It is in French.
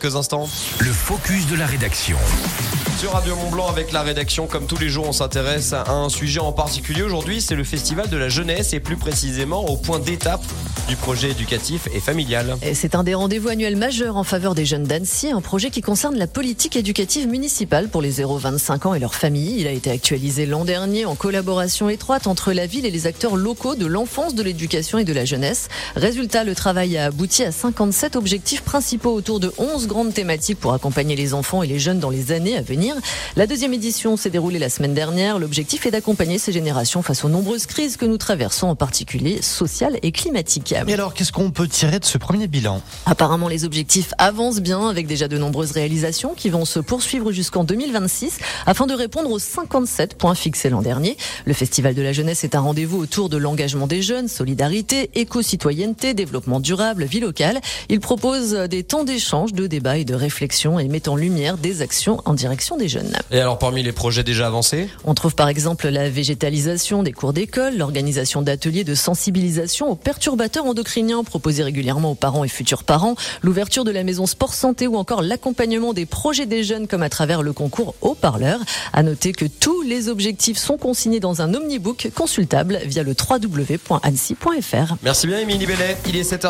quelques instants. Le focus de la rédaction. Sur Radio Mont Blanc avec la rédaction, comme tous les jours, on s'intéresse à un sujet en particulier. Aujourd'hui, c'est le Festival de la jeunesse et plus précisément au point d'étape du projet éducatif et familial. C'est un des rendez-vous annuels majeurs en faveur des jeunes d'Annecy, un projet qui concerne la politique éducative municipale pour les 0-25 ans et leurs familles. Il a été actualisé l'an dernier en collaboration étroite entre la ville et les acteurs locaux de l'enfance, de l'éducation et de la jeunesse. Résultat, le travail a abouti à 57 objectifs principaux autour de 11 grandes thématiques pour accompagner les enfants et les jeunes dans les années à venir. La deuxième édition s'est déroulée la semaine dernière. L'objectif est d'accompagner ces générations face aux nombreuses crises que nous traversons, en particulier sociales et climatiques. Et alors, qu'est-ce qu'on peut tirer de ce premier bilan? Apparemment, les objectifs avancent bien avec déjà de nombreuses réalisations qui vont se poursuivre jusqu'en 2026 afin de répondre aux 57 points fixés l'an dernier. Le Festival de la jeunesse est un rendez-vous autour de l'engagement des jeunes, solidarité, éco-citoyenneté, développement durable, vie locale. Il propose des temps d'échange, de débat et de réflexion et met en lumière des actions en direction des jeunes. Et alors, parmi les projets déjà avancés On trouve par exemple la végétalisation des cours d'école, l'organisation d'ateliers de sensibilisation aux perturbateurs endocriniens proposés régulièrement aux parents et futurs parents, l'ouverture de la maison sport santé ou encore l'accompagnement des projets des jeunes comme à travers le concours haut-parleur. À noter que tous les objectifs sont consignés dans un omnibook consultable via le www.annecy.fr. Merci bien, Émilie Bellet. Il est 7h.